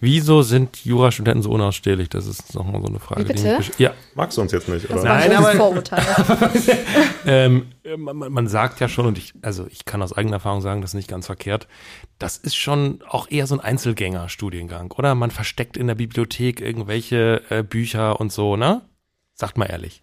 Wieso sind Jurastudenten so unausstehlich? Das ist nochmal so eine Frage. Wie bitte? Die ja. Magst du uns jetzt nicht, oder? Nein, ein aber- Vorurteil. ähm, man, man sagt ja schon, und ich, also ich kann aus eigener Erfahrung sagen, das ist nicht ganz verkehrt. Das ist schon auch eher so ein Einzelgänger-Studiengang, oder? Man versteckt in der Bibliothek irgendwelche äh, Bücher und so, ne? Sagt mal ehrlich.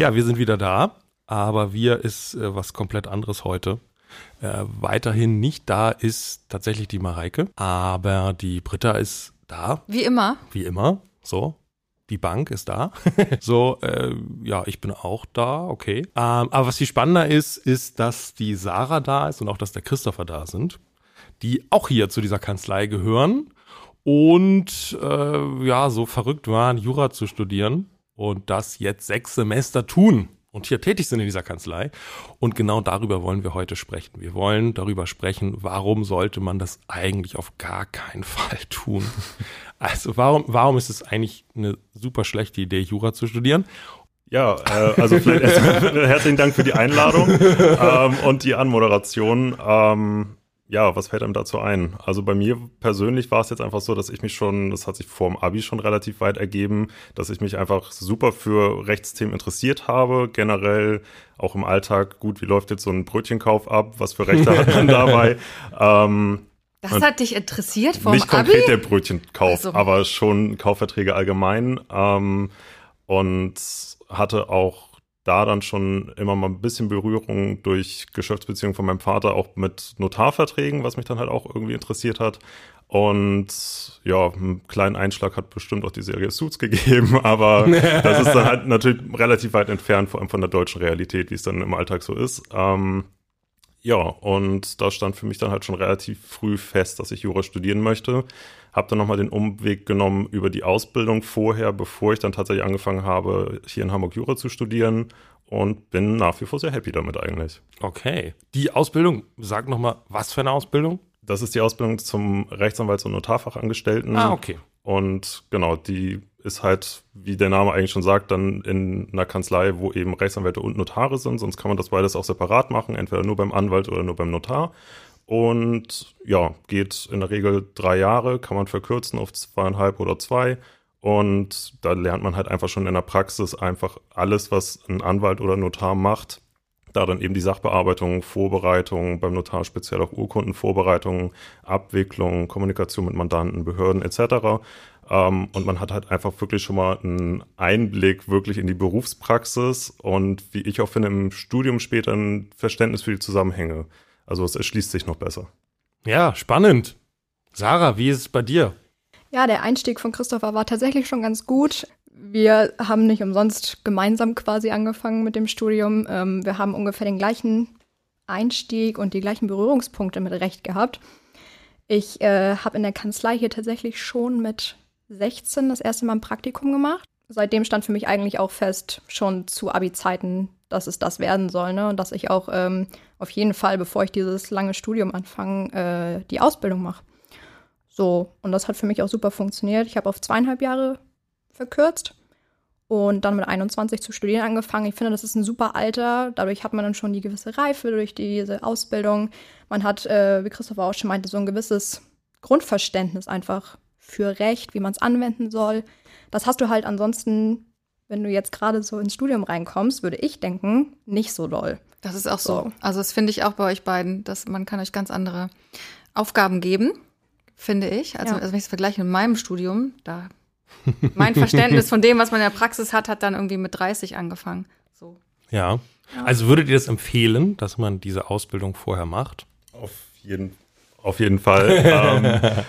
Ja, wir sind wieder da, aber wir ist äh, was komplett anderes heute. Äh, weiterhin nicht da ist tatsächlich die Mareike, aber die Britta ist da, Wie immer. wie immer. So, die Bank ist da. so, äh, ja, ich bin auch da, okay. Ähm, aber was viel spannender ist, ist, dass die Sarah da ist und auch, dass der Christopher da sind, die auch hier zu dieser Kanzlei gehören und äh, ja, so verrückt waren, Jura zu studieren und das jetzt sechs Semester tun und hier tätig sind in dieser Kanzlei. Und genau darüber wollen wir heute sprechen. Wir wollen darüber sprechen, warum sollte man das eigentlich auf gar keinen Fall tun. Also warum, warum ist es eigentlich eine super schlechte Idee, Jura zu studieren? Ja, äh, also vielleicht erstmal herzlichen Dank für die Einladung ähm, und die Anmoderation. Ähm, ja, was fällt einem dazu ein? Also bei mir persönlich war es jetzt einfach so, dass ich mich schon, das hat sich vor dem Abi schon relativ weit ergeben, dass ich mich einfach super für Rechtsthemen interessiert habe. Generell auch im Alltag, gut, wie läuft jetzt so ein Brötchenkauf ab? Was für Rechte hat man dabei? Ähm, Das hat dich interessiert vom nicht Abi? konkret der Brötchenkauf, Also. aber schon Kaufverträge allgemein. Ähm, und hatte auch da dann schon immer mal ein bisschen Berührung durch Geschäftsbeziehungen von meinem Vater auch mit Notarverträgen, was mich dann halt auch irgendwie interessiert hat. Und ja, einen kleinen Einschlag hat bestimmt auch die Serie Suits gegeben, aber das ist dann halt natürlich relativ weit entfernt, vor allem von der deutschen Realität, wie es dann im Alltag so ist. Ähm, ja, und da stand für mich dann halt schon relativ früh fest, dass ich Jura studieren möchte. Hab dann nochmal den Umweg genommen über die Ausbildung vorher, bevor ich dann tatsächlich angefangen habe, hier in Hamburg Jura zu studieren und bin nach wie vor sehr happy damit eigentlich. Okay. Die Ausbildung, sag nochmal, was für eine Ausbildung? Das ist die Ausbildung zum Rechtsanwalts- und Notarfachangestellten. Ah, okay. Und genau, die ist halt, wie der Name eigentlich schon sagt, dann in einer Kanzlei, wo eben Rechtsanwälte und Notare sind. Sonst kann man das beides auch separat machen, entweder nur beim Anwalt oder nur beim Notar. Und ja, geht in der Regel drei Jahre, kann man verkürzen auf zweieinhalb oder zwei. Und da lernt man halt einfach schon in der Praxis einfach alles, was ein Anwalt oder Notar macht. Da dann eben die Sachbearbeitung, Vorbereitung, beim Notar speziell auch Urkundenvorbereitung, Abwicklung, Kommunikation mit Mandanten, Behörden etc. Ähm, und man hat halt einfach wirklich schon mal einen Einblick wirklich in die Berufspraxis und wie ich auch finde, im Studium später ein Verständnis für die Zusammenhänge. Also es erschließt sich noch besser. Ja, spannend. Sarah, wie ist es bei dir? Ja, der Einstieg von Christopher war tatsächlich schon ganz gut. Wir haben nicht umsonst gemeinsam quasi angefangen mit dem Studium. Ähm, wir haben ungefähr den gleichen Einstieg und die gleichen Berührungspunkte mit Recht gehabt. Ich äh, habe in der Kanzlei hier tatsächlich schon mit 16 das erste Mal ein Praktikum gemacht. Seitdem stand für mich eigentlich auch fest, schon zu Abi-Zeiten, dass es das werden soll. Ne? Und dass ich auch ähm, auf jeden Fall, bevor ich dieses lange Studium anfange, äh, die Ausbildung mache. So, und das hat für mich auch super funktioniert. Ich habe auf zweieinhalb Jahre verkürzt und dann mit 21 zu studieren angefangen. Ich finde, das ist ein super Alter. Dadurch hat man dann schon die gewisse Reife durch diese Ausbildung. Man hat, äh, wie Christopher auch schon meinte, so ein gewisses Grundverständnis einfach für Recht, wie man es anwenden soll. Das hast du halt ansonsten, wenn du jetzt gerade so ins Studium reinkommst, würde ich denken, nicht so doll. Das ist auch so. So. Also das finde ich auch bei euch beiden, dass man kann euch ganz andere Aufgaben geben, finde ich. Also, Ja. also wenn ich es vergleiche mit meinem Studium, da mein Verständnis von dem, was man in der Praxis hat, hat dann irgendwie mit 30 angefangen. So. Ja. Also würdet ihr das empfehlen, dass man diese Ausbildung vorher macht? Auf jeden, auf jeden Fall. ähm,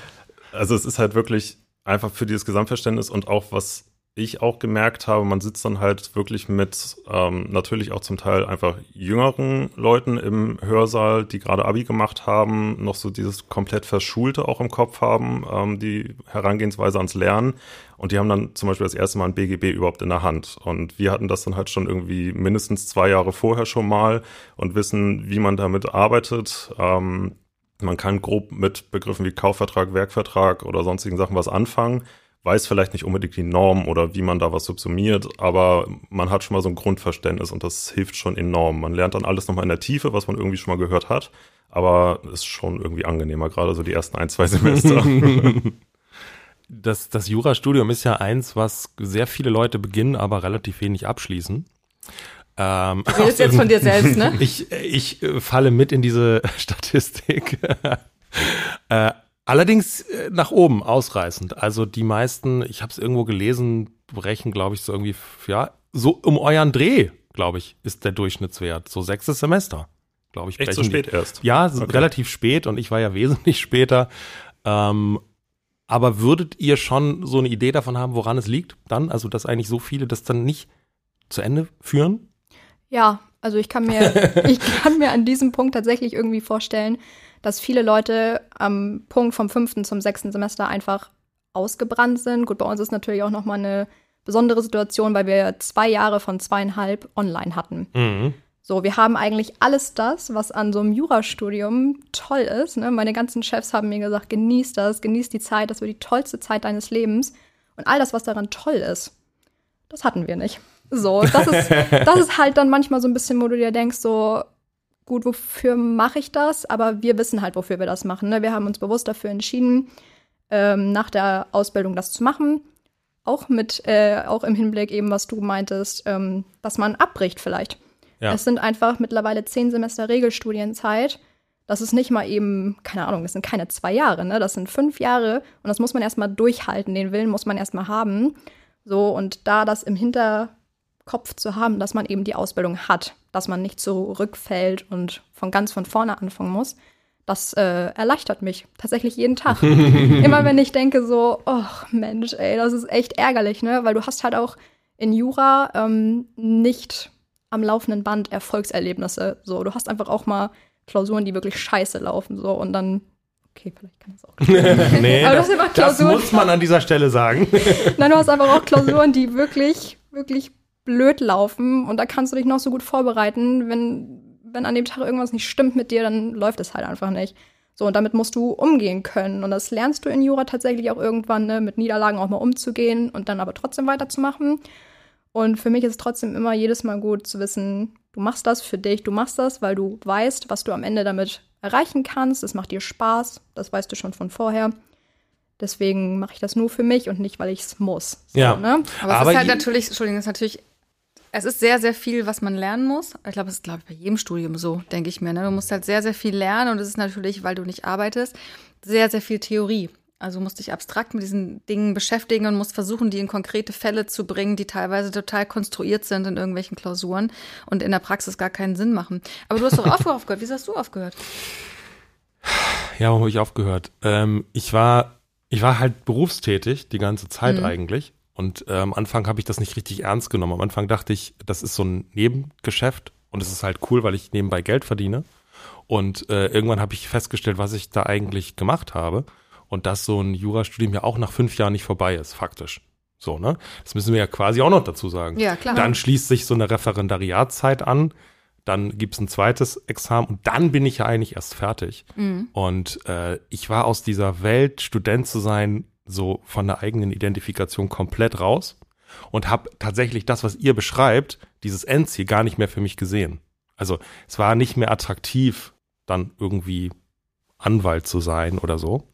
also es ist halt wirklich einfach für dieses Gesamtverständnis und auch was ich auch gemerkt habe, man sitzt dann halt wirklich mit ähm, natürlich auch zum Teil einfach jüngeren Leuten im Hörsaal, die gerade Abi gemacht haben, noch so dieses komplett Verschulte auch im Kopf haben, ähm, die Herangehensweise ans Lernen. Und die haben dann zum Beispiel das erste Mal ein BGB überhaupt in der Hand. Und wir hatten das dann halt schon irgendwie mindestens zwei Jahre vorher schon mal und wissen, wie man damit arbeitet. Ähm, man kann grob mit Begriffen wie Kaufvertrag, Werkvertrag oder sonstigen Sachen was anfangen weiß vielleicht nicht unbedingt die Norm oder wie man da was subsumiert, aber man hat schon mal so ein Grundverständnis und das hilft schon enorm. Man lernt dann alles nochmal in der Tiefe, was man irgendwie schon mal gehört hat, aber ist schon irgendwie angenehmer, gerade so die ersten ein, zwei Semester. das, das Jurastudium ist ja eins, was sehr viele Leute beginnen, aber relativ wenig abschließen. Ähm, du redest jetzt von dir selbst, ne? Ich, ich äh, falle mit in diese Statistik. äh, Allerdings äh, nach oben ausreißend. Also die meisten, ich habe es irgendwo gelesen, brechen, glaube ich, so irgendwie, ja, so um euren Dreh, glaube ich, ist der Durchschnittswert. So sechstes Semester, glaube ich. Echt so spät die. erst? Ja, okay. relativ spät und ich war ja wesentlich später. Ähm, aber würdet ihr schon so eine Idee davon haben, woran es liegt dann? Also, dass eigentlich so viele das dann nicht zu Ende führen? Ja, also ich kann mir, ich kann mir an diesem Punkt tatsächlich irgendwie vorstellen, dass viele Leute am Punkt vom fünften zum sechsten Semester einfach ausgebrannt sind. Gut, bei uns ist natürlich auch nochmal eine besondere Situation, weil wir zwei Jahre von zweieinhalb online hatten. Mhm. So, wir haben eigentlich alles das, was an so einem Jurastudium toll ist. Ne? Meine ganzen Chefs haben mir gesagt, genieß das, genieß die Zeit, das wird die tollste Zeit deines Lebens. Und all das, was daran toll ist, das hatten wir nicht. So, das ist, das ist halt dann manchmal so ein bisschen, wo du dir denkst, so, gut, wofür mache ich das? Aber wir wissen halt, wofür wir das machen. Ne? Wir haben uns bewusst dafür entschieden, ähm, nach der Ausbildung das zu machen. Auch mit, äh, auch im Hinblick eben, was du meintest, ähm, dass man abbricht vielleicht. Ja. Es sind einfach mittlerweile zehn Semester Regelstudienzeit. Das ist nicht mal eben, keine Ahnung, das sind keine zwei Jahre, ne? Das sind fünf Jahre und das muss man erstmal durchhalten. Den Willen muss man erstmal haben. So, und da das im Hinterkopf zu haben, dass man eben die Ausbildung hat, dass man nicht zurückfällt und von ganz von vorne anfangen muss. Das äh, erleichtert mich tatsächlich jeden Tag. Immer wenn ich denke so, oh Mensch, ey, das ist echt ärgerlich, ne? Weil du hast halt auch in Jura ähm, nicht am laufenden Band Erfolgserlebnisse. So, du hast einfach auch mal Klausuren, die wirklich scheiße laufen, so und dann Okay, vielleicht kann es auch. nee, Aber das, das muss man an dieser Stelle sagen. Nein, du hast einfach auch Klausuren, die wirklich, wirklich blöd laufen und da kannst du dich noch so gut vorbereiten, wenn, wenn an dem Tag irgendwas nicht stimmt mit dir, dann läuft es halt einfach nicht. So, und damit musst du umgehen können. Und das lernst du in Jura tatsächlich auch irgendwann, ne, mit Niederlagen auch mal umzugehen und dann aber trotzdem weiterzumachen. Und für mich ist es trotzdem immer jedes Mal gut zu wissen, du machst das für dich, du machst das, weil du weißt, was du am Ende damit erreichen kannst. Es macht dir Spaß, das weißt du schon von vorher. Deswegen mache ich das nur für mich und nicht, weil ich es muss. So, ja. Ne? Aber, aber es ist halt natürlich, Entschuldigung, es ist natürlich es ist sehr, sehr viel, was man lernen muss. Ich glaube, es ist, glaube ich, bei jedem Studium so, denke ich mir. Ne? Du musst halt sehr, sehr viel lernen und es ist natürlich, weil du nicht arbeitest, sehr, sehr viel Theorie. Also musst dich abstrakt mit diesen Dingen beschäftigen und musst versuchen, die in konkrete Fälle zu bringen, die teilweise total konstruiert sind in irgendwelchen Klausuren und in der Praxis gar keinen Sinn machen. Aber du hast doch aufgehört. Wieso hast du aufgehört? Ja, warum habe ich aufgehört? Ähm, ich war, ich war halt berufstätig die ganze Zeit mhm. eigentlich und äh, am Anfang habe ich das nicht richtig ernst genommen. Am Anfang dachte ich, das ist so ein Nebengeschäft und es ist halt cool, weil ich nebenbei Geld verdiene. Und äh, irgendwann habe ich festgestellt, was ich da eigentlich gemacht habe. Und dass so ein Jurastudium ja auch nach fünf Jahren nicht vorbei ist, faktisch. So, ne? Das müssen wir ja quasi auch noch dazu sagen. Ja, klar. Dann schließt sich so eine Referendariatzeit an, dann gibt's ein zweites Examen und dann bin ich ja eigentlich erst fertig. Mhm. Und äh, ich war aus dieser Welt, Student zu sein, so von der eigenen Identifikation komplett raus und habe tatsächlich das, was ihr beschreibt, dieses Endziel gar nicht mehr für mich gesehen. Also es war nicht mehr attraktiv, dann irgendwie Anwalt zu sein oder so.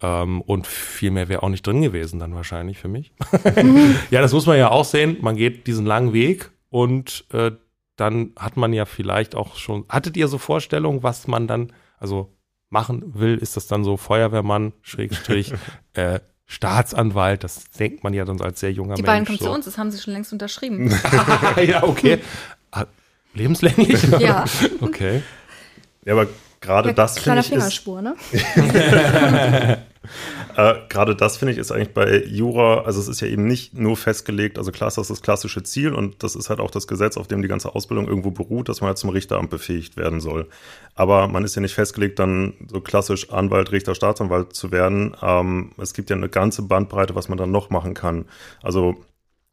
Ähm, und viel mehr wäre auch nicht drin gewesen dann wahrscheinlich für mich. ja, das muss man ja auch sehen. Man geht diesen langen Weg und äh, dann hat man ja vielleicht auch schon. Hattet ihr so Vorstellungen, was man dann, also machen will, ist das dann so Feuerwehrmann, Schrägstrich, äh, Staatsanwalt, das denkt man ja dann so als sehr junger Die Mensch. Die beiden kommen so. zu uns, das haben sie schon längst unterschrieben. ja, okay. Ah, lebenslänglich? ja. Okay. Ja, aber gerade ja, das finde ich. Fingerspur, ist, ne? Äh, gerade das finde ich ist eigentlich bei Jura, also es ist ja eben nicht nur festgelegt, also klar ist das das klassische Ziel und das ist halt auch das Gesetz, auf dem die ganze Ausbildung irgendwo beruht, dass man halt zum Richteramt befähigt werden soll. Aber man ist ja nicht festgelegt, dann so klassisch Anwalt, Richter, Staatsanwalt zu werden. Ähm, es gibt ja eine ganze Bandbreite, was man dann noch machen kann. Also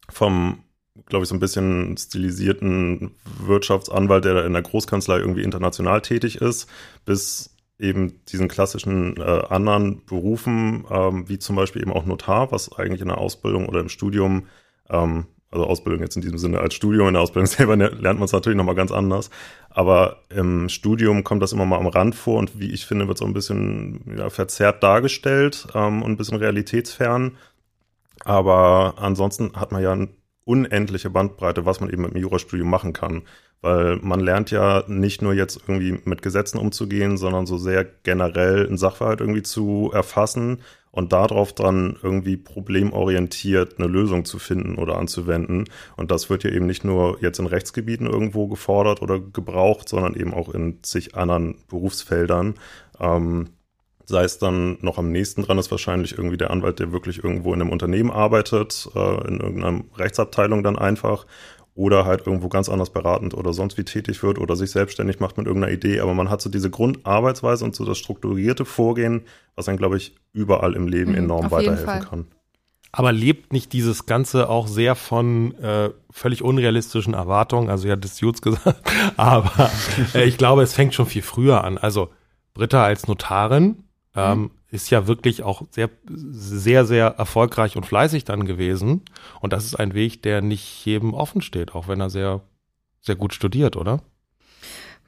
vom glaube ich, so ein bisschen stilisierten Wirtschaftsanwalt, der in der Großkanzlei irgendwie international tätig ist, bis eben diesen klassischen äh, anderen Berufen, ähm, wie zum Beispiel eben auch Notar, was eigentlich in der Ausbildung oder im Studium, ähm, also Ausbildung jetzt in diesem Sinne als Studium, in der Ausbildung selber lernt man es natürlich nochmal ganz anders, aber im Studium kommt das immer mal am Rand vor und wie ich finde, wird auch ein bisschen ja, verzerrt dargestellt ähm, und ein bisschen realitätsfern. Aber ansonsten hat man ja unendliche Bandbreite, was man eben mit dem Jurastudium machen kann. Weil man lernt ja nicht nur jetzt irgendwie mit Gesetzen umzugehen, sondern so sehr generell einen Sachverhalt irgendwie zu erfassen und darauf dann irgendwie problemorientiert eine Lösung zu finden oder anzuwenden. Und das wird ja eben nicht nur jetzt in Rechtsgebieten irgendwo gefordert oder gebraucht, sondern eben auch in zig anderen Berufsfeldern. Ähm, sei es dann noch am nächsten dran ist wahrscheinlich irgendwie der Anwalt, der wirklich irgendwo in einem Unternehmen arbeitet, äh, in irgendeiner Rechtsabteilung dann einfach oder halt irgendwo ganz anders beratend oder sonst wie tätig wird oder sich selbstständig macht mit irgendeiner Idee. Aber man hat so diese Grundarbeitsweise und so das strukturierte Vorgehen, was dann, glaube ich, überall im Leben mhm, enorm weiterhelfen kann. Aber lebt nicht dieses Ganze auch sehr von äh, völlig unrealistischen Erwartungen? Also ja, das Jutz gesagt, aber äh, ich glaube, es fängt schon viel früher an. Also Britta als Notarin ähm, mhm. ist ja wirklich auch sehr, sehr, sehr erfolgreich und fleißig dann gewesen. Und das ist ein Weg, der nicht jedem offen steht, auch wenn er sehr, sehr gut studiert, oder?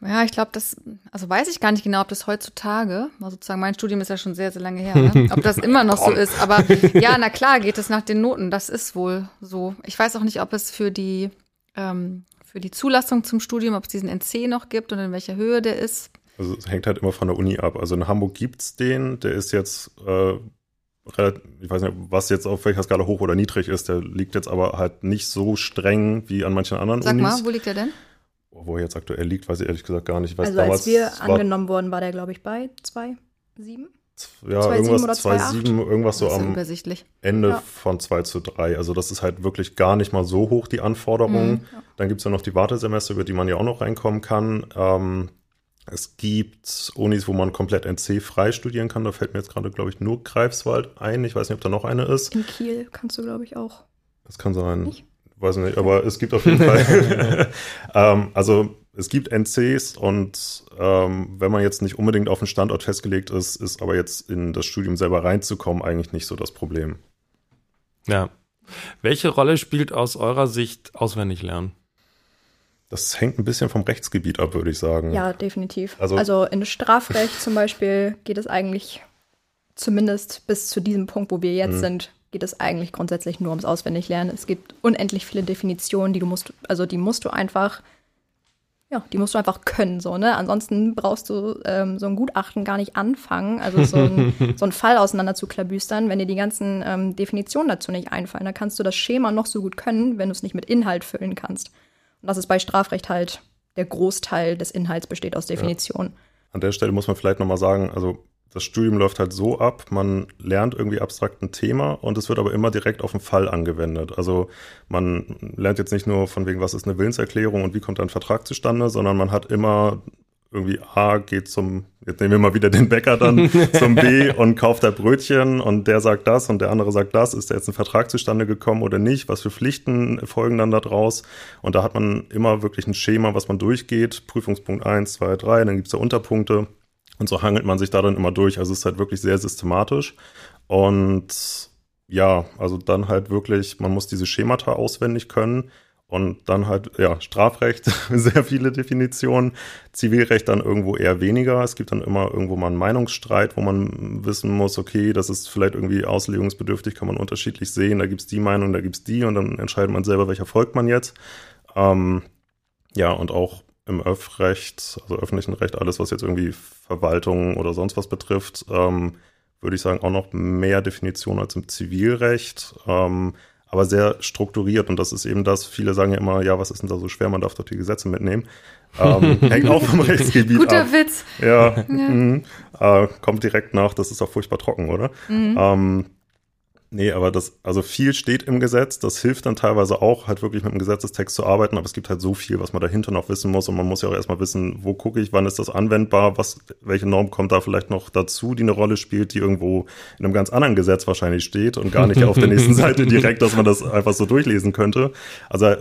Ja, ich glaube, das, also weiß ich gar nicht genau, ob das heutzutage, also sozusagen mein Studium ist ja schon sehr, sehr lange her, ne? ob das immer noch so ist. Aber ja, na klar, geht es nach den Noten, das ist wohl so. Ich weiß auch nicht, ob es für die, ähm, für die Zulassung zum Studium, ob es diesen NC noch gibt und in welcher Höhe der ist. Also es hängt halt immer von der Uni ab. Also in Hamburg gibt's den, der ist jetzt äh, relativ, ich weiß nicht, was jetzt auf welcher Skala hoch oder niedrig ist, der liegt jetzt aber halt nicht so streng wie an manchen anderen Sag Unis. Sag mal, wo liegt der denn? Wo er jetzt aktuell liegt, weiß ich ehrlich gesagt gar nicht. Ich weiß, also als wir angenommen wurden, war der, glaube ich, bei 2,7? Ja, 2, irgendwas 2,7, irgendwas so am Ende ja. von 2 zu 3. Also das ist halt wirklich gar nicht mal so hoch, die Anforderungen. Mhm, ja. Dann gibt's ja noch die Wartesemester, über die man ja auch noch reinkommen kann. Ähm, es gibt Unis, wo man komplett NC frei studieren kann. Da fällt mir jetzt gerade, glaube ich, nur Greifswald ein. Ich weiß nicht, ob da noch eine ist. In Kiel kannst du, glaube ich, auch. Das kann sein. Nicht? Weiß nicht, aber es gibt auf jeden Fall. ähm, also es gibt NCs und ähm, wenn man jetzt nicht unbedingt auf den Standort festgelegt ist, ist aber jetzt in das Studium selber reinzukommen eigentlich nicht so das Problem. Ja. Welche Rolle spielt aus eurer Sicht auswendig lernen? Das hängt ein bisschen vom Rechtsgebiet ab, würde ich sagen. Ja, definitiv. Also, also in Strafrecht zum Beispiel geht es eigentlich zumindest bis zu diesem Punkt, wo wir jetzt mhm. sind, geht es eigentlich grundsätzlich nur ums Auswendiglernen. Es gibt unendlich viele Definitionen, die du musst, also die musst du einfach, ja, die musst du einfach können, so, ne? Ansonsten brauchst du ähm, so ein Gutachten gar nicht anfangen, also so ein, so ein Fall auseinander zu klabüstern, wenn dir die ganzen ähm, Definitionen dazu nicht einfallen. Dann kannst du das Schema noch so gut können, wenn du es nicht mit Inhalt füllen kannst. Und das ist bei Strafrecht halt der Großteil des Inhalts besteht aus Definition. Ja. An der Stelle muss man vielleicht nochmal sagen, also das Studium läuft halt so ab, man lernt irgendwie abstrakt ein Thema und es wird aber immer direkt auf den Fall angewendet. Also man lernt jetzt nicht nur von wegen, was ist eine Willenserklärung und wie kommt ein Vertrag zustande, sondern man hat immer irgendwie A geht zum, jetzt nehmen wir mal wieder den Bäcker dann, zum B und kauft da Brötchen und der sagt das und der andere sagt das. Ist da jetzt ein Vertrag zustande gekommen oder nicht? Was für Pflichten folgen dann da draus? Und da hat man immer wirklich ein Schema, was man durchgeht. Prüfungspunkt eins, zwei, drei, dann gibt's da Unterpunkte. Und so hangelt man sich da dann immer durch. Also es ist halt wirklich sehr systematisch. Und ja, also dann halt wirklich, man muss diese Schemata auswendig können. Und dann halt, ja, Strafrecht, sehr viele Definitionen, Zivilrecht dann irgendwo eher weniger. Es gibt dann immer irgendwo mal einen Meinungsstreit, wo man wissen muss, okay, das ist vielleicht irgendwie auslegungsbedürftig, kann man unterschiedlich sehen. Da gibt's die Meinung, da gibt's die und dann entscheidet man selber, welcher folgt man jetzt. Ähm, ja, und auch im Öffrecht, also öffentlichen Recht, alles, was jetzt irgendwie Verwaltung oder sonst was betrifft, ähm, würde ich sagen, auch noch mehr Definition als im Zivilrecht. Ähm, aber sehr strukturiert. Und das ist eben das, viele sagen ja immer, ja, was ist denn da so schwer, man darf doch die Gesetze mitnehmen. Ähm, hängt auch vom Rechtsgebiet Guter ab. Witz. Ja, mhm. äh, kommt direkt nach, das ist auch furchtbar trocken, oder? Ähm, nee, aber das, also viel steht im Gesetz, das hilft dann teilweise auch, halt wirklich mit dem Gesetzestext zu arbeiten, aber es gibt halt so viel, was man dahinter noch wissen muss. Und man muss ja auch erstmal wissen, wo gucke ich, wann ist das anwendbar, was, welche Norm kommt da vielleicht noch dazu, die eine Rolle spielt, die irgendwo in einem ganz anderen Gesetz wahrscheinlich steht und gar nicht auf der nächsten Seite direkt, dass man das einfach so durchlesen könnte. Also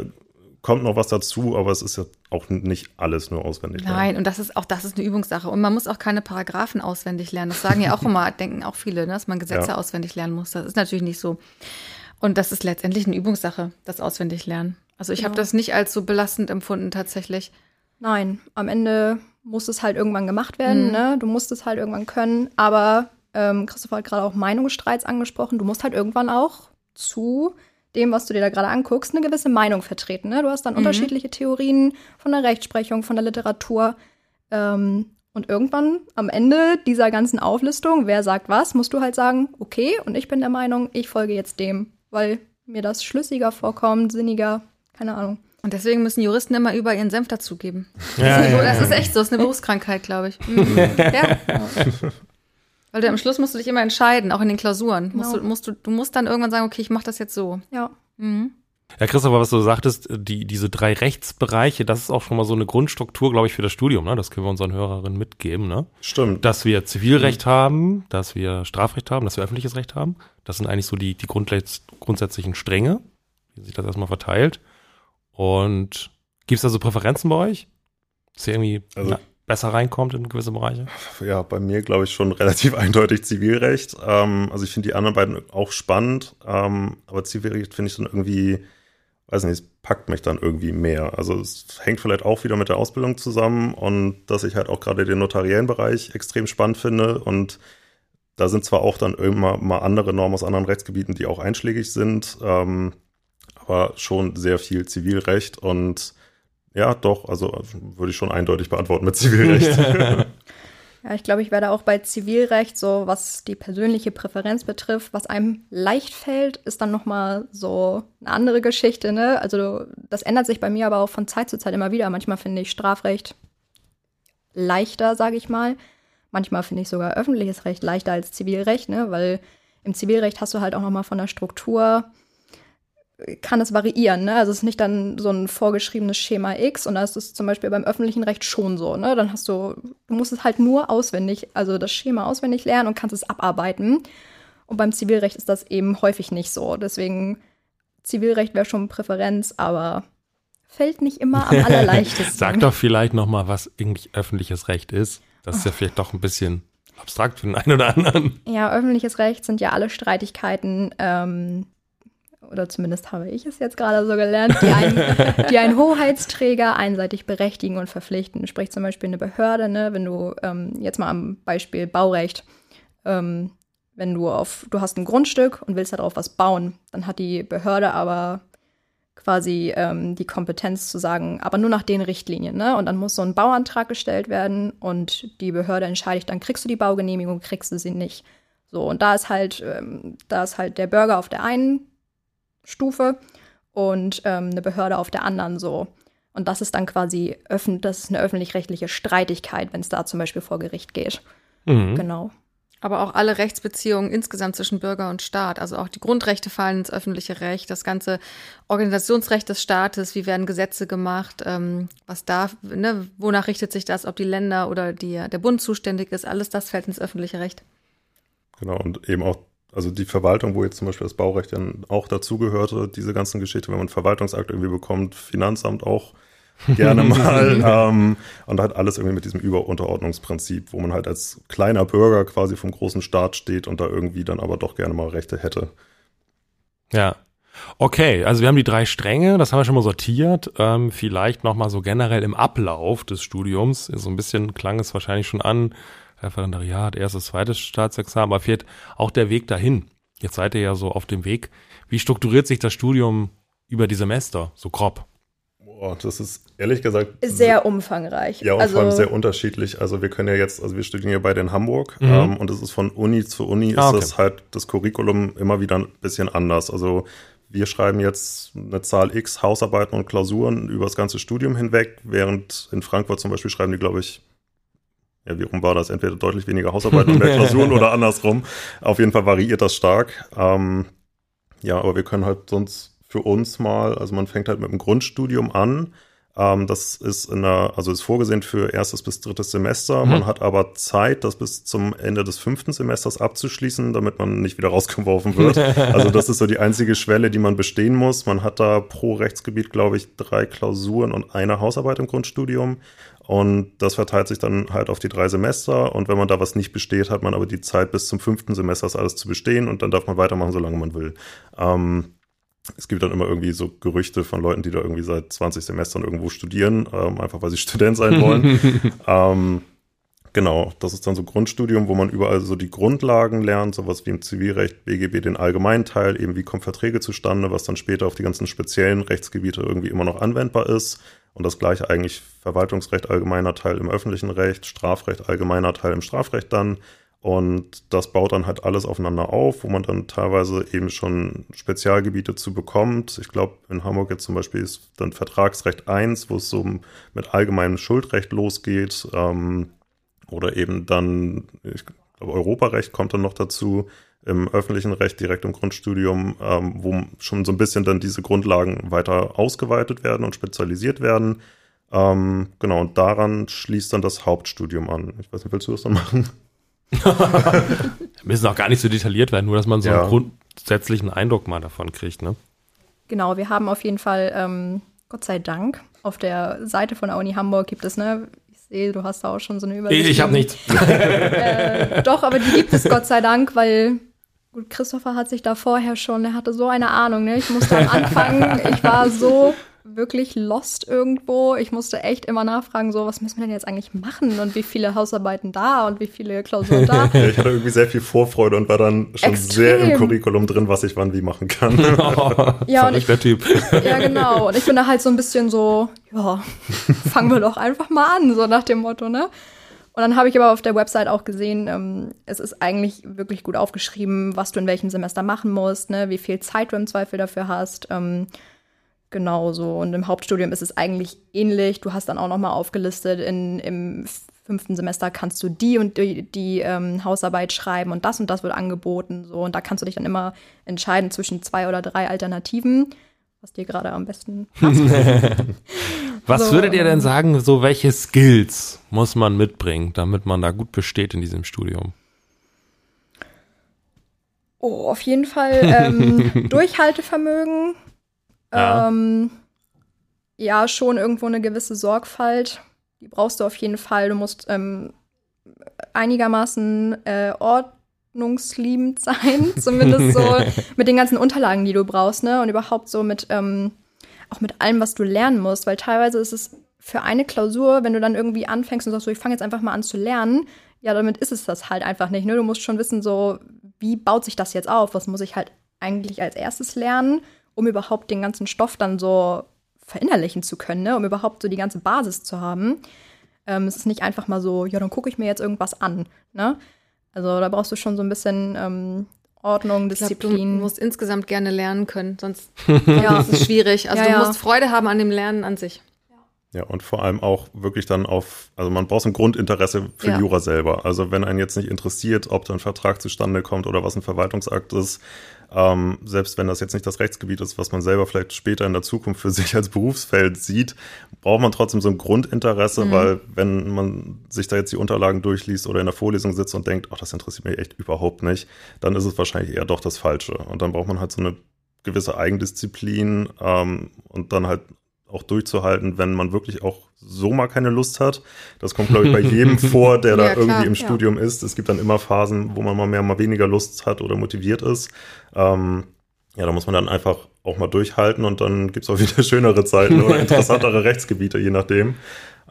kommt noch was dazu, aber es ist ja auch nicht alles nur auswendig. lernen. Nein, und das ist auch das ist eine Übungssache. Und man muss auch keine Paragraphen auswendig lernen. Das sagen ja auch immer, denken auch viele, ne, dass man Gesetze Ja. auswendig lernen muss. Das ist natürlich nicht so. Und das ist letztendlich eine Übungssache, das auswendig lernen. Also ich habe Genau. das nicht als so belastend empfunden tatsächlich. Nein, am Ende muss es halt irgendwann gemacht werden, Mhm. ne? Du musst es halt irgendwann können. Aber ähm, Christopher hat gerade auch Meinungsstreits angesprochen. Du musst halt irgendwann auch zu dem, was du dir da gerade anguckst, eine gewisse Meinung vertreten. Ne? Du hast dann Mhm. unterschiedliche Theorien von der Rechtsprechung, von der Literatur. Ähm, und irgendwann am Ende dieser ganzen Auflistung, wer sagt was, musst du halt sagen, okay, und ich bin der Meinung, ich folge jetzt dem, weil mir das schlüssiger vorkommt, sinniger, keine Ahnung. Und deswegen müssen Juristen immer über ihren Senf dazugeben. Ja, das, ist, ja, das ja. ist echt so, das ist eine Berufskrankheit, glaube ich. Mhm. ja. Weil du am Schluss musst du dich immer entscheiden, auch in den Klausuren. Musst du, Genau. musst du, du musst dann irgendwann sagen, okay, ich mache das jetzt so. Ja. Mhm. Ja, Christopher, was du sagtest, die, diese drei Rechtsbereiche, das ist auch schon mal so eine Grundstruktur, glaube ich, für das Studium. Ne? Das können wir unseren Hörerinnen mitgeben. Ne? Stimmt. Dass wir Zivilrecht haben, dass wir Strafrecht haben, dass wir öffentliches Recht haben. Das sind eigentlich so die, die grundsätzlichen Stränge, wie sich das erstmal verteilt. Und gibt es da so Präferenzen bei euch? Dass ihr irgendwie Also- na, besser reinkommt in gewisse Bereiche? Ja, bei mir glaube ich schon relativ eindeutig Zivilrecht. Ähm, also ich finde die anderen beiden auch spannend, ähm, aber Zivilrecht finde ich dann irgendwie, weiß nicht, es packt mich dann irgendwie mehr. Also es hängt vielleicht auch wieder mit der Ausbildung zusammen und dass ich halt auch gerade den notariellen Bereich extrem spannend finde und da sind zwar auch dann immer mal andere Normen aus anderen Rechtsgebieten, die auch einschlägig sind, ähm, aber schon sehr viel Zivilrecht und ja, doch, also würde ich schon eindeutig beantworten mit Zivilrecht. Ja, ich glaube, ich werde auch bei Zivilrecht, so was die persönliche Präferenz betrifft, was einem leicht fällt, ist dann nochmal so eine andere Geschichte, ne? Also das ändert sich bei mir aber auch von Zeit zu Zeit immer wieder. Manchmal finde ich Strafrecht leichter, sage ich mal. Manchmal finde ich sogar öffentliches Recht leichter als Zivilrecht, ne? Weil im Zivilrecht hast du halt auch nochmal von der Struktur kann es variieren, ne? Also es ist nicht dann so ein vorgeschriebenes Schema X und da ist es zum Beispiel beim öffentlichen Recht schon so, ne? Dann hast du, du musst es halt nur auswendig, also das Schema auswendig lernen und kannst es abarbeiten. Und beim Zivilrecht ist das eben häufig nicht so. Deswegen Zivilrecht wäre schon Präferenz, aber fällt nicht immer am allerleichtesten. Sag doch vielleicht noch mal, was eigentlich öffentliches Recht ist. Das ist ja vielleicht doch ein bisschen abstrakt für den einen oder anderen. Ja, öffentliches Recht sind ja alle Streitigkeiten, ähm, oder zumindest habe ich es jetzt gerade so gelernt, die einen, die einen Hoheitsträger einseitig berechtigen und verpflichten. Sprich zum Beispiel eine Behörde, ne, wenn du ähm, jetzt mal am Beispiel Baurecht, ähm, wenn du auf, du hast ein Grundstück und willst darauf was bauen, dann hat die Behörde aber quasi ähm, die Kompetenz zu sagen, aber nur nach den Richtlinien, ne? Und dann muss so ein Bauantrag gestellt werden und die Behörde entscheidet, dann kriegst du die Baugenehmigung, kriegst du sie nicht. So, und da ist halt, ähm, da ist halt der Bürger auf der einen Stufe und ähm, eine Behörde auf der anderen so. Und das ist dann quasi öffn das ist eine öffentlich-rechtliche Streitigkeit, wenn es da zum Beispiel vor Gericht geht. Mhm. Genau. Aber auch alle Rechtsbeziehungen insgesamt zwischen Bürger und Staat. Also auch die Grundrechte fallen ins öffentliche Recht, das ganze Organisationsrecht des Staates, wie werden Gesetze gemacht, ähm, was da, ne, wonach richtet sich das, ob die Länder oder die, der Bund zuständig ist, alles das fällt ins öffentliche Recht. Genau, und eben auch, also die Verwaltung, wo jetzt zum Beispiel das Baurecht dann auch dazugehörte, diese ganzen Geschichten, wenn man Verwaltungsakt irgendwie bekommt, Finanzamt auch gerne mal. ähm, und halt alles irgendwie mit diesem Überunterordnungsprinzip, wo man halt als kleiner Bürger quasi vom großen Staat steht und da irgendwie dann aber doch gerne mal Rechte hätte. Ja. Okay, also wir haben die drei Stränge, das haben wir schon mal sortiert. Ähm, vielleicht nochmal so generell im Ablauf des Studiums. So ein bisschen klang es wahrscheinlich schon an. Referendariat, erstes, zweites Staatsexamen, aber fehlt auch der Weg dahin. Jetzt seid ihr ja so auf dem Weg. Wie strukturiert sich das Studium über die Semester? So grob. Boah, das ist ehrlich gesagt Sehr umfangreich. Ja, und also, vor allem sehr unterschiedlich. Also wir können ja jetzt, also wir studieren ja beide in Hamburg Mhm. ähm, und es ist von Uni zu Uni Ah, ist okay. das halt das Curriculum immer wieder ein bisschen anders. Also wir schreiben jetzt eine Zahl X Hausarbeiten und Klausuren über das ganze Studium hinweg, während in Frankfurt zum Beispiel schreiben die, glaube ich, ja, wie rum war das? Entweder deutlich weniger Hausarbeiten und mehr Klausuren oder andersrum. Auf jeden Fall variiert das stark. Ähm, ja, aber wir können halt sonst für uns mal, also man fängt halt mit dem Grundstudium an ähm, das ist in der, also ist vorgesehen für erstes bis drittes Semester. Mhm. Man hat aber Zeit, das bis zum Ende des fünften Semesters abzuschließen, damit man nicht wieder rausgeworfen wird. also das ist so die einzige Schwelle, die man bestehen muss. Man hat da pro Rechtsgebiet, glaube ich, drei Klausuren und eine Hausarbeit im Grundstudium. Und das verteilt sich dann halt auf die drei Semester. Und wenn man da was nicht besteht, hat man aber die Zeit bis zum fünften Semester das alles zu bestehen und dann darf man weitermachen, solange man will. Ähm, es gibt dann immer irgendwie so Gerüchte von Leuten, die da irgendwie seit 20 Semestern irgendwo studieren, ähm, einfach weil sie Student sein wollen. ähm, genau, das ist dann so Grundstudium, wo man überall so die Grundlagen lernt, sowas wie im Zivilrecht, BGB, den allgemeinen Teil, eben wie kommen Verträge zustande, was dann später auf die ganzen speziellen Rechtsgebiete irgendwie immer noch anwendbar ist. Und das gleiche eigentlich Verwaltungsrecht allgemeiner Teil im öffentlichen Recht, Strafrecht allgemeiner Teil im Strafrecht dann. Und das baut dann halt alles aufeinander auf, wo man dann teilweise eben schon Spezialgebiete zu bekommt. Ich glaube, in Hamburg jetzt zum Beispiel ist dann Vertragsrecht 1, wo es so mit allgemeinem Schuldrecht losgeht. Ähm, oder eben dann, ich glaube, Europarecht kommt dann noch dazu im öffentlichen Recht direkt im Grundstudium, ähm, wo schon so ein bisschen dann diese Grundlagen weiter ausgeweitet werden und spezialisiert werden. Ähm, genau, und daran schließt dann das Hauptstudium an. Ich weiß nicht, willst du das dann machen? Müssen auch gar nicht so detailliert werden, nur dass man so ja. einen grundsätzlichen Eindruck mal davon kriegt, ne? Genau, wir haben auf jeden Fall, ähm, Gott sei Dank, auf der Seite von der Uni Hamburg gibt es, ne, ich sehe, du hast da auch schon so eine Übersicht. Ich habe nichts. äh, doch, aber die gibt es Gott sei Dank, weil gut, Christopher hat sich da vorher schon, er hatte so eine Ahnung, ne? Ich musste am Anfang, ich war so wirklich lost irgendwo. Ich musste echt immer nachfragen, so, was müssen wir denn jetzt eigentlich machen und wie viele Hausarbeiten da und wie viele Klausuren da. ja, ich hatte irgendwie sehr viel Vorfreude und war dann schon Extrem. sehr im Curriculum drin, was ich wann wie machen kann. ja, und ich, der Typ. ja, genau. Und ich bin da halt so ein bisschen so, ja, fangen wir doch einfach mal an, so nach dem Motto, ne? Und dann habe ich aber auf der Website auch gesehen, ähm, es ist eigentlich wirklich gut aufgeschrieben, was du in welchem Semester machen musst, ne, wie viel Zeit du im Zweifel dafür hast. Ähm, genauso. Und im Hauptstudium ist es eigentlich ähnlich. Du hast dann auch nochmal aufgelistet, in, im fünften Semester kannst du die und die, die ähm, Hausarbeit schreiben und das und das wird angeboten. So. Und da kannst du dich dann immer entscheiden zwischen zwei oder drei Alternativen, was dir gerade am besten passt. was so, würdet ihr denn ähm, sagen, so welche Skills muss man mitbringen, damit man da gut besteht in diesem Studium? Oh, auf jeden Fall ähm, Durchhaltevermögen, ja. Ähm, ja, schon irgendwo eine gewisse Sorgfalt. Die brauchst du auf jeden Fall. Du musst ähm, einigermaßen äh, ordnungsliebend sein, zumindest so mit den ganzen Unterlagen, die du brauchst, ne? Und überhaupt so mit, ähm, auch mit allem, was du lernen musst, weil teilweise ist es für eine Klausur, wenn du dann irgendwie anfängst und sagst, so, ich fange jetzt einfach mal an zu lernen, ja, damit ist es das halt einfach nicht, ne? Du musst schon wissen, so, wie baut sich das jetzt auf? Was muss ich halt eigentlich als erstes lernen? Um überhaupt den ganzen Stoff dann so verinnerlichen zu können, ne? um überhaupt so die ganze Basis zu haben. Ähm, es ist nicht einfach mal so, ja, dann gucke ich mir jetzt irgendwas an. Ne? Also da brauchst du schon so ein bisschen ähm, Ordnung, Disziplin. Ich glaub, du musst insgesamt gerne lernen können, sonst ja, ist es schwierig. Also ja, du musst Freude haben an dem Lernen an sich. Ja, und vor allem auch wirklich dann auf, also man braucht ein Grundinteresse für ja. Jura selber. Also wenn einen jetzt nicht interessiert, ob da ein Vertrag zustande kommt oder was ein Verwaltungsakt ist, ähm, selbst wenn das jetzt nicht das Rechtsgebiet ist, was man selber vielleicht später in der Zukunft für sich als Berufsfeld sieht, braucht man trotzdem so ein Grundinteresse, mhm. weil wenn man sich da jetzt die Unterlagen durchliest oder in der Vorlesung sitzt und denkt, ach, das interessiert mich echt überhaupt nicht, dann ist es wahrscheinlich eher doch das Falsche. Und dann braucht man halt so eine gewisse Eigendisziplin ähm, und dann halt auch durchzuhalten, wenn man wirklich auch so mal keine Lust hat. Das kommt, glaube ich, bei jedem vor, der da ja, irgendwie im ja. Studium ist. Es gibt dann immer Phasen, wo man mal mehr, mal weniger Lust hat oder motiviert ist. Ähm, ja, da muss man dann einfach auch mal durchhalten und dann gibt es auch wieder schönere Zeiten oder interessantere Rechtsgebiete, je nachdem.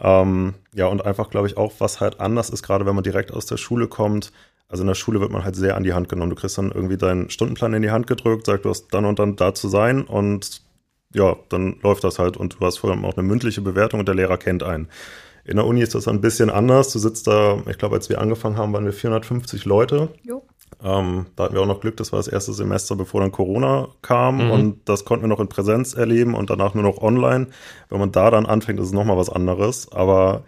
Ähm, ja, und einfach, glaube ich, auch, was halt anders ist, gerade wenn man direkt aus der Schule kommt. Also in der Schule wird man halt sehr an die Hand genommen. Du kriegst dann irgendwie deinen Stundenplan in die Hand gedrückt, sagst, du hast dann und dann da zu sein und ja, dann läuft das halt und du hast vor allem auch eine mündliche Bewertung und der Lehrer kennt einen. In der Uni ist das ein bisschen anders. Du sitzt da, ich glaube, als wir angefangen haben, waren wir 450 Leute. Jo. Ähm, da hatten wir auch noch Glück, das war das erste Semester, bevor dann Corona kam mhm. und das konnten wir noch in Präsenz erleben und danach nur noch online. Wenn man da dann anfängt, ist es nochmal was anderes. Aber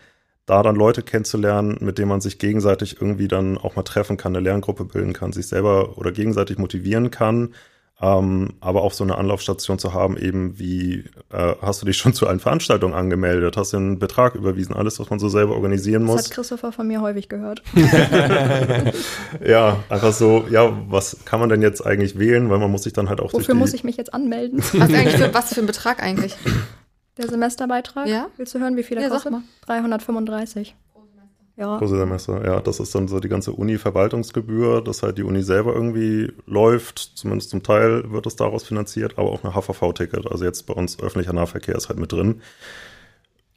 da dann Leute kennenzulernen, mit denen man sich gegenseitig irgendwie dann auch mal treffen kann, eine Lerngruppe bilden kann, sich selber oder gegenseitig motivieren kann ähm, aber auch so eine Anlaufstation zu haben, eben wie, äh, hast du dich schon zu allen Veranstaltungen angemeldet, hast du einen Betrag überwiesen, alles, was man so selber organisieren muss. Das hat Christopher von mir häufig gehört. ja, einfach so, ja, was kann man denn jetzt eigentlich wählen, weil man muss sich dann halt auch Wofür muss ich mich jetzt anmelden? Was, eigentlich für, was für ein Betrag eigentlich? Der Semesterbeitrag? Ja. Willst du hören, wie viel der ja, kostet? 335. Ja. Pro Semester, ja. Das ist dann so die ganze Uni-Verwaltungsgebühr, dass halt die Uni selber irgendwie läuft. Zumindest zum Teil wird es daraus finanziert, aber auch ein HVV-Ticket. Also jetzt bei uns öffentlicher Nahverkehr ist halt mit drin.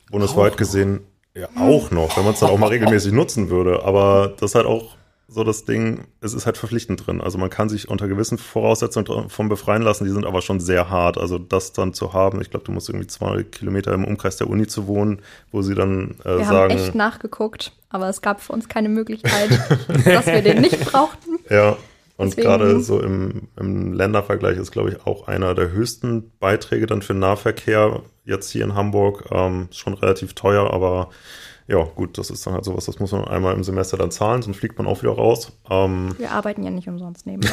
Bundesweit gesehen, ja, auch noch, wenn man es dann auch mal regelmäßig nutzen würde. Aber das ist halt auch so das Ding, es ist halt verpflichtend drin. Also man kann sich unter gewissen Voraussetzungen vom befreien lassen, die sind aber schon sehr hart. Also das dann zu haben, ich glaube, du musst irgendwie zwei Kilometer im Umkreis der Uni zu wohnen, wo sie dann äh, wir sagen. Wir haben echt nachgeguckt, aber es gab für uns keine Möglichkeit, dass wir den nicht brauchten. Ja. Und gerade so im, im Ländervergleich ist, glaube ich, auch einer der höchsten Beiträge dann für Nahverkehr jetzt hier in Hamburg. Ähm, schon relativ teuer, aber ja, gut, das ist dann halt sowas, das muss man einmal im Semester dann zahlen, sonst fliegt man auch wieder raus. Ähm, Wir arbeiten ja nicht umsonst nebenbei.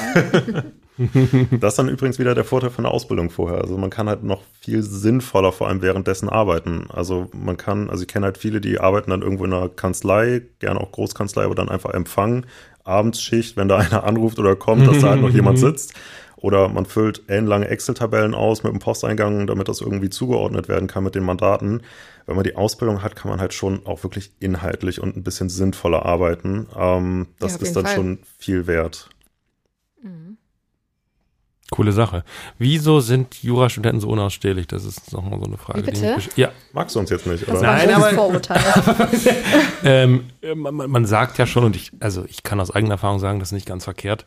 das ist dann übrigens wieder der Vorteil von der Ausbildung vorher. Also man kann halt noch viel sinnvoller vor allem währenddessen arbeiten. Also man kann, also ich kenne halt viele, die arbeiten dann irgendwo in einer Kanzlei, gerne auch Großkanzlei, aber dann einfach empfangen, Abendsschicht, wenn da einer anruft oder kommt, dass da halt noch jemand sitzt. Oder man füllt ellenlange Excel-Tabellen aus mit dem Posteingang, damit das irgendwie zugeordnet werden kann mit den Mandaten. Wenn man die Ausbildung hat, kann man halt schon auch wirklich inhaltlich und ein bisschen sinnvoller arbeiten. Ähm, das ja, ist dann Fall. schon viel wert. Coole Sache. Wieso sind Jurastudenten so unausstehlich? Das ist nochmal so eine Frage. Wie bitte? ja. Magst du uns jetzt nicht, oder? Nein, aber Vorurteil. ähm, man, man, sagt ja schon, und ich, also ich kann aus eigener Erfahrung sagen, das ist nicht ganz verkehrt.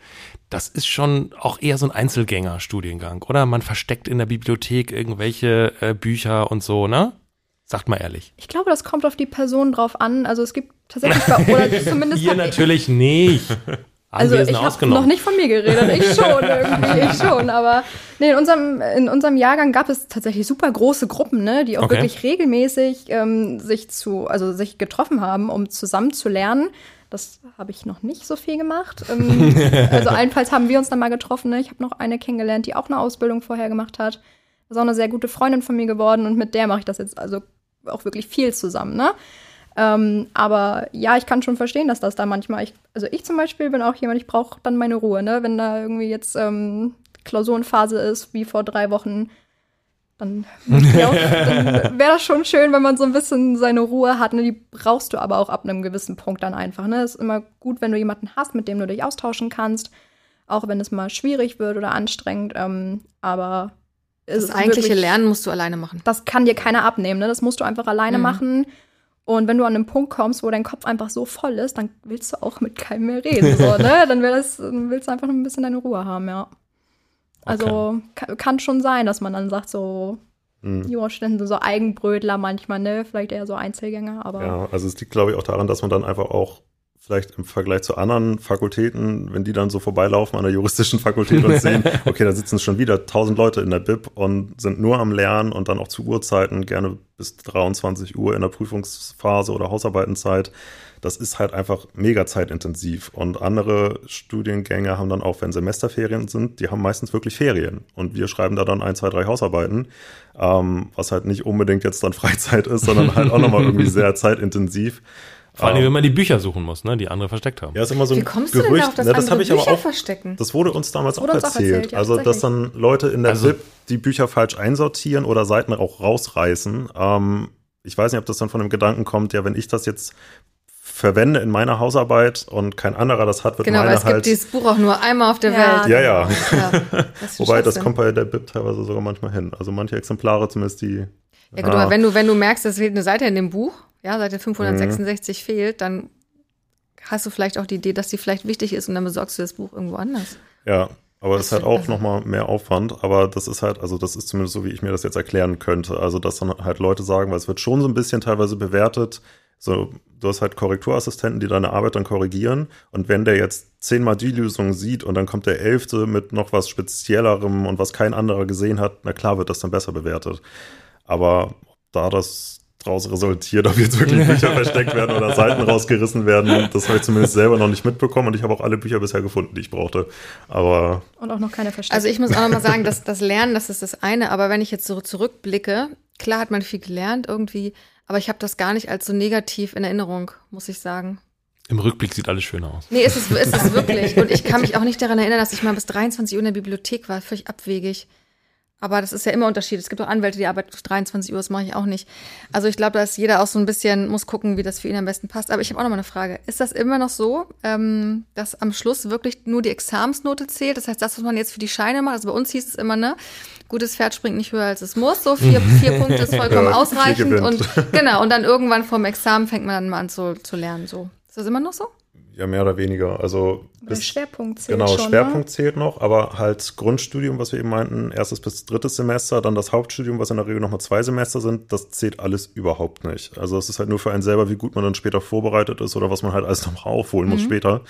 Das ist schon auch eher so ein Einzelgänger-Studiengang, oder? Man versteckt in der Bibliothek irgendwelche äh, Bücher und so, ne? Sagt mal ehrlich. Ich glaube, das kommt auf die Person drauf an. Also es gibt tatsächlich bei, oder zumindest. Hier natürlich nicht. Also ich habe noch nicht von mir geredet, ich schon irgendwie, ich schon. Aber nee, in unserem, in unserem Jahrgang gab es tatsächlich super große Gruppen, ne, die auch okay. wirklich regelmäßig ähm, sich zu, also sich getroffen haben, um zusammen zu lernen. Das habe ich noch nicht so viel gemacht. Ähm, also allenfalls haben wir uns dann mal getroffen. Ne? Ich habe noch eine kennengelernt, die auch eine Ausbildung vorher gemacht hat. Das ist auch eine sehr gute Freundin von mir geworden und mit der mache ich das jetzt also auch wirklich viel zusammen. Ne? Ähm, aber ja, ich kann schon verstehen, dass das da manchmal, ich, also ich zum Beispiel bin auch jemand, ich brauche dann meine Ruhe, ne? Wenn da irgendwie jetzt ähm, Klausurenphase ist, wie vor drei Wochen, dann, dann wäre das schon schön, wenn man so ein bisschen seine Ruhe hat. Ne? Die brauchst du aber auch ab einem gewissen Punkt dann einfach. Ne? Ist immer gut, wenn du jemanden hast, mit dem du dich austauschen kannst, auch wenn es mal schwierig wird oder anstrengend. Ähm, aber das eigentliche wirklich, Lernen musst du alleine machen. Das kann dir keiner abnehmen. Ne? Das musst du einfach alleine mhm. machen. Und wenn du an einen Punkt kommst, wo dein Kopf einfach so voll ist, dann willst du auch mit keinem mehr reden. So, ne? Dann, das, dann willst du einfach noch ein bisschen deine Ruhe haben, ja. Also okay. kann, schon sein, dass man dann sagt, so, mhm. Jurastudenten sind so Eigenbrötler manchmal, ne? Vielleicht eher so Einzelgänger, aber. Ja, also es liegt, glaube ich, auch daran, dass man dann einfach auch vielleicht im Vergleich zu anderen Fakultäten, wenn die dann so vorbeilaufen an der juristischen Fakultät und sehen, okay, da sitzen schon wieder tausend Leute in der Bib und sind nur am Lernen und dann auch zu Uhrzeiten, gerne bis 23 Uhr in der Prüfungsphase oder Hausarbeitenzeit. Das ist halt einfach mega zeitintensiv. Und andere Studiengänge haben dann auch, wenn Semesterferien sind, die haben meistens wirklich Ferien. Und wir schreiben da dann ein, zwei, drei Hausarbeiten, ähm, was halt nicht unbedingt jetzt dann Freizeit ist, sondern halt auch nochmal irgendwie sehr zeitintensiv. Vor allem, wenn man die Bücher suchen muss, ne, die andere versteckt haben. Ja, ist immer so ein Wie kommst Gerücht. Du denn auf, dass ja, das habe ich aber auch verstecken? Das wurde uns damals auch erzählt. Auch erzählt ja, also, dass dann Leute in der also, VIP die Bücher falsch einsortieren oder Seiten auch rausreißen. Ähm, ich weiß nicht, ob das dann von dem Gedanken kommt, ja, wenn ich das jetzt verwende in meiner Hausarbeit und kein anderer das hat, wird genau, meine halt... Genau, es gibt dieses Buch auch nur einmal auf der ja, Welt. Ja, ja. ja das Wobei, das kommt bei der BIP teilweise sogar manchmal hin. Also manche Exemplare zumindest, die... Ja gut, aber wenn du, wenn du merkst, es fehlt eine Seite in dem Buch, ja, Seite 566 mhm. fehlt, dann hast du vielleicht auch die Idee, dass die vielleicht wichtig ist und dann besorgst du das Buch irgendwo anders. Ja, aber das ist halt auch also, nochmal mehr Aufwand. Aber das ist halt, also das ist zumindest so, wie ich mir das jetzt erklären könnte. Also, dass dann halt Leute sagen, weil es wird schon so ein bisschen teilweise bewertet, So, du hast halt Korrekturassistenten, die deine Arbeit dann korrigieren. Und wenn der jetzt zehnmal die Lösung sieht und dann kommt der Elfte mit noch was Speziellerem und was kein anderer gesehen hat, na klar wird das dann besser bewertet. Aber da das draus resultiert, ob jetzt wirklich Bücher versteckt werden oder Seiten rausgerissen werden, das habe ich zumindest selber noch nicht mitbekommen und ich habe auch alle Bücher bisher gefunden, die ich brauchte. Aber Und auch noch keine versteckt. Also ich muss auch nochmal sagen, dass das Lernen, das ist das eine, aber wenn ich jetzt so zurückblicke, klar hat man viel gelernt irgendwie, aber ich habe das gar nicht als so negativ in Erinnerung, muss ich sagen. Im Rückblick sieht alles schön aus. Nee, ist es, ist es wirklich. Und ich kann mich auch nicht daran erinnern, dass ich mal bis 23 Uhr in der Bibliothek war, völlig abwegig. Aber das ist ja immer Unterschied. Es gibt auch Anwälte, die arbeiten bis 23 Uhr, das mache ich auch nicht. Also ich glaube, da ist jeder auch so ein bisschen, muss gucken, wie das für ihn am besten passt. Aber ich habe auch noch mal eine Frage. Ist das immer noch so, ähm, dass am Schluss wirklich nur die Examensnote zählt? Das heißt, das, was man jetzt für die Scheine macht, also bei uns hieß es immer, ne, gutes Pferd springt nicht höher als es muss. So vier, vier Punkte ist vollkommen Ja, ausreichend. Und genau, und dann irgendwann vom Examen fängt man dann mal an zu, zu lernen. So. Ist das immer noch so? ja, mehr oder weniger. Also bis- Schwerpunkt zählt Genau, schon, Schwerpunkt zählt noch, aber halt Grundstudium, was wir eben meinten, erstes bis drittes Semester, dann das Hauptstudium, was in der Regel nochmal zwei Semester sind, das zählt alles überhaupt nicht. Also es ist halt nur für einen selber, wie gut man dann später vorbereitet ist oder was man halt alles noch aufholen muss später.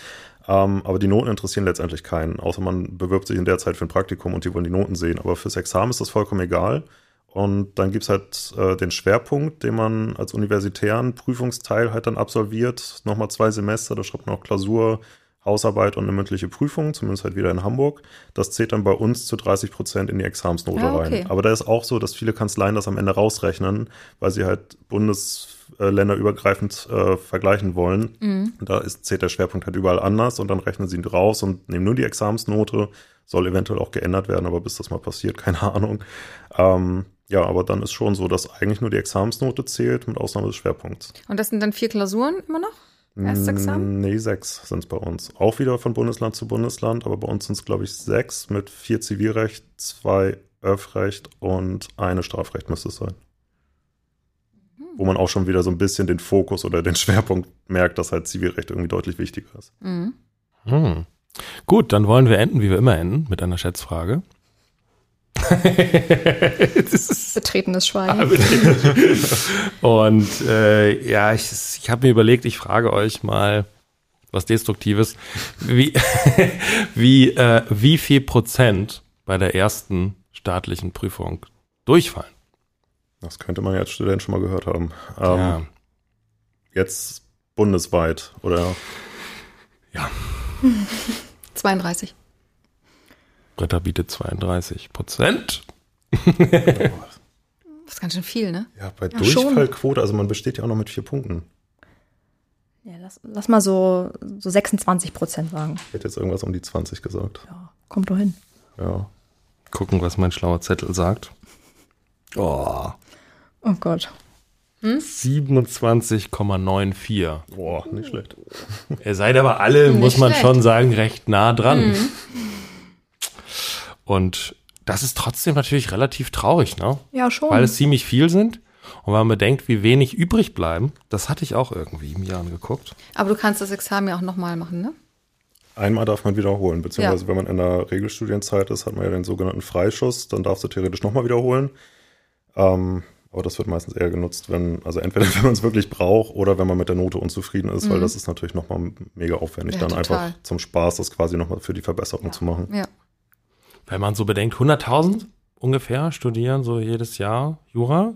Ähm, aber die Noten interessieren letztendlich keinen, außer man bewirbt sich in der Zeit für ein Praktikum und die wollen die Noten sehen. Aber fürs Examen ist das vollkommen egal. Und dann gibt's halt äh, den Schwerpunkt, den man als universitären Prüfungsteil halt dann absolviert. Nochmal zwei Semester, da schreibt man auch Klausur, Hausarbeit und eine mündliche Prüfung, zumindest halt wieder in Hamburg. Das zählt dann bei uns zu 30 Prozent in die Examensnote Ah, okay. rein. Aber da ist auch so, dass viele Kanzleien das am Ende rausrechnen, weil sie halt bundesländerübergreifend äh, vergleichen wollen. Mhm. Da ist, zählt der Schwerpunkt halt überall anders und dann rechnen sie ihn raus und nehmen nur die Examensnote. Soll eventuell auch geändert werden, aber bis das mal passiert, keine Ahnung. Ähm, ja, aber dann ist schon so, dass eigentlich nur die Examensnote zählt, mit Ausnahme des Schwerpunkts. Und das sind dann vier Klausuren immer noch? Erstes Examen? Mm, Nee, sechs sind es bei uns. Auch wieder von Bundesland zu Bundesland, aber bei uns sind es, glaube ich, sechs mit vier Zivilrecht, zwei Öffrecht und eine Strafrecht müsste es sein. Wo man auch schon wieder so ein bisschen den Fokus oder den Schwerpunkt merkt, dass halt Zivilrecht irgendwie deutlich wichtiger ist. Mhm. Hm. Gut, dann wollen wir enden, wie wir immer enden, mit einer Schätzfrage. das ist Betretenes Schweigen. Und äh, ja, ich, ich habe mir überlegt, ich frage euch mal was Destruktives. Wie, wie, äh, wie viel Prozent bei der ersten staatlichen Prüfung durchfallen? Das könnte man ja als Student schon mal gehört haben. Ähm, ja. Jetzt bundesweit oder ja, 32. Britta bietet 32 Prozent. Das ist ganz schön viel, ne? ja, bei Ja, schon. Durchfallquote, also man besteht ja auch noch mit vier Punkten. Ja, lass, lass mal so, so 26 Prozent sagen. Ich hätte jetzt irgendwas um die 20 gesagt. Ja, kommt doch hin. Ja. Gucken, was mein schlauer Zettel sagt. Oh, Oh Gott. 27,94. Boah, nicht schlecht. Ihr seid aber alle, Nicht muss man schlecht. schon sagen, recht nah dran. Und das ist trotzdem natürlich relativ traurig, ne? Ja, schon. Weil es ziemlich viel sind. Und wenn man bedenkt, wie wenig übrig bleiben, das hatte ich auch irgendwie im Jahr angeguckt. Aber du kannst das Examen ja auch nochmal machen, ne? Einmal darf man wiederholen, beziehungsweise Ja. wenn man in der Regelstudienzeit ist, hat man ja den sogenannten Freischuss, dann darfst du theoretisch nochmal wiederholen. Ähm, aber das wird meistens eher genutzt, wenn, also entweder wenn man es wirklich braucht oder wenn man mit der Note unzufrieden ist, weil das ist natürlich nochmal mega aufwendig, Mhm. Ja, dann total. einfach zum Spaß das quasi nochmal für die Verbesserung zu machen. Ja. Wenn man so bedenkt, 100.000 ungefähr studieren so jedes Jahr Jura.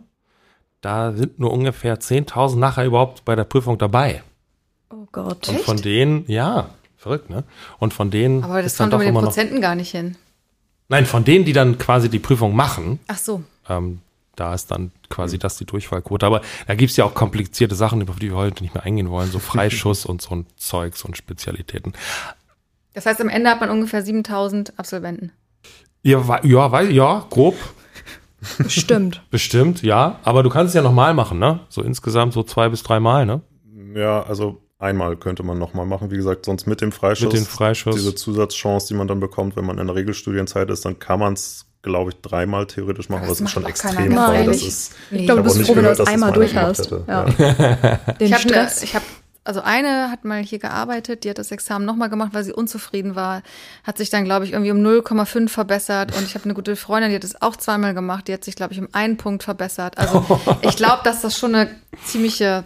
Da sind nur ungefähr 10.000 nachher überhaupt bei der Prüfung dabei. oh Gott. Und von denen, ja, verrückt, ne? Und von denen Aber das kommt doch mit den immer noch, Prozenten gar nicht hin. nein, von denen, die dann quasi die Prüfung machen, Ach so. ähm, da ist dann quasi das die Durchfallquote. Aber da gibt's ja auch komplizierte Sachen, über die wir heute nicht mehr eingehen wollen, so Freischuss und so ein Zeugs und Spezialitäten. Das heißt, am Ende hat man ungefähr 7000 Absolventen. Ja, ja, weiß, ja, grob, Stimmt. bestimmt, ja. Aber du kannst es ja nochmal machen, ne? So insgesamt so zwei bis drei Mal, ne? Ja, also einmal könnte man nochmal machen, wie gesagt, sonst mit dem Freischuss. Mit dem Freischuss. Diese Zusatzchance, die man dann bekommt, wenn man in der Regelstudienzeit ist, dann kann man es, glaube ich, dreimal theoretisch machen, Das aber es ist schon extrem mehr. Das Nein, ist, Nee. Ich glaube, du bist nicht froh, wenn du das dass einmal mal durch hast. Ja. Den Ich habe, Stress. ich habe, also eine hat mal hier gearbeitet, die hat das Examen nochmal gemacht, weil sie unzufrieden war, hat sich dann, glaube ich, irgendwie um 0,5 verbessert. Und ich habe eine gute Freundin, die hat das auch zweimal gemacht, die hat sich, glaube ich, um einen Punkt verbessert. Also ich glaube, dass das schon eine ziemliche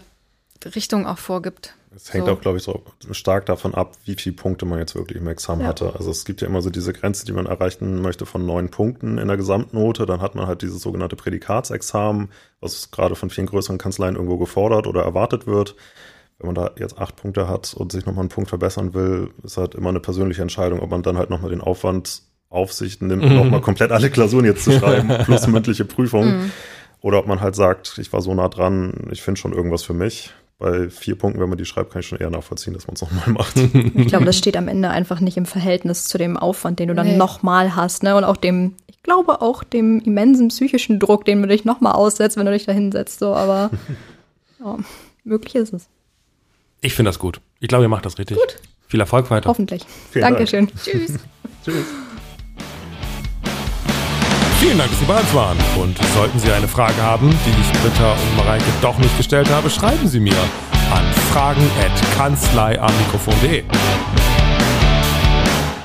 Richtung auch vorgibt. Es hängt So. auch, glaube ich, so stark davon ab, wie viele Punkte man jetzt wirklich im Examen Ja. hatte. Also es gibt ja immer so diese Grenze, die man erreichen möchte von neun Punkten in der Gesamtnote. Dann hat man halt dieses sogenannte Prädikatsexamen, was gerade von vielen größeren Kanzleien irgendwo gefordert oder erwartet wird. Wenn man da jetzt acht Punkte hat und sich nochmal einen Punkt verbessern will, ist halt immer eine persönliche Entscheidung, ob man dann halt nochmal den Aufwand auf sich nimmt, Mhm. nochmal komplett alle Klausuren jetzt zu schreiben, plus mündliche Prüfung. Mhm. Oder ob man halt sagt, ich war so nah dran, ich finde schon irgendwas für mich. Bei vier Punkten, wenn man die schreibt, kann ich schon eher nachvollziehen, dass man es nochmal macht. Ich glaube, das steht am Ende einfach nicht im Verhältnis zu dem Aufwand, den du dann Nee. nochmal hast, ne? Und auch dem, ich glaube auch dem immensen psychischen Druck, den du dich nochmal aussetzt, wenn du dich da hinsetzt. So, aber ja, möglich ist es. Ich finde das gut. Ich glaube, ihr macht das richtig. Gut. Viel Erfolg weiter. Hoffentlich. Vielen Dank. Dankeschön. Tschüss. Tschüss. Vielen Dank, dass Sie bei uns waren. Und sollten Sie eine Frage haben, die ich Britta und Mareike doch nicht gestellt habe, schreiben Sie mir an fragen.kanzleiamikrofon.de.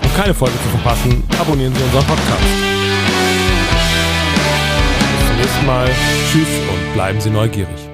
Um keine Folge zu verpassen, abonnieren Sie unseren Podcast. Bis zum nächsten Mal. Tschüss und bleiben Sie neugierig.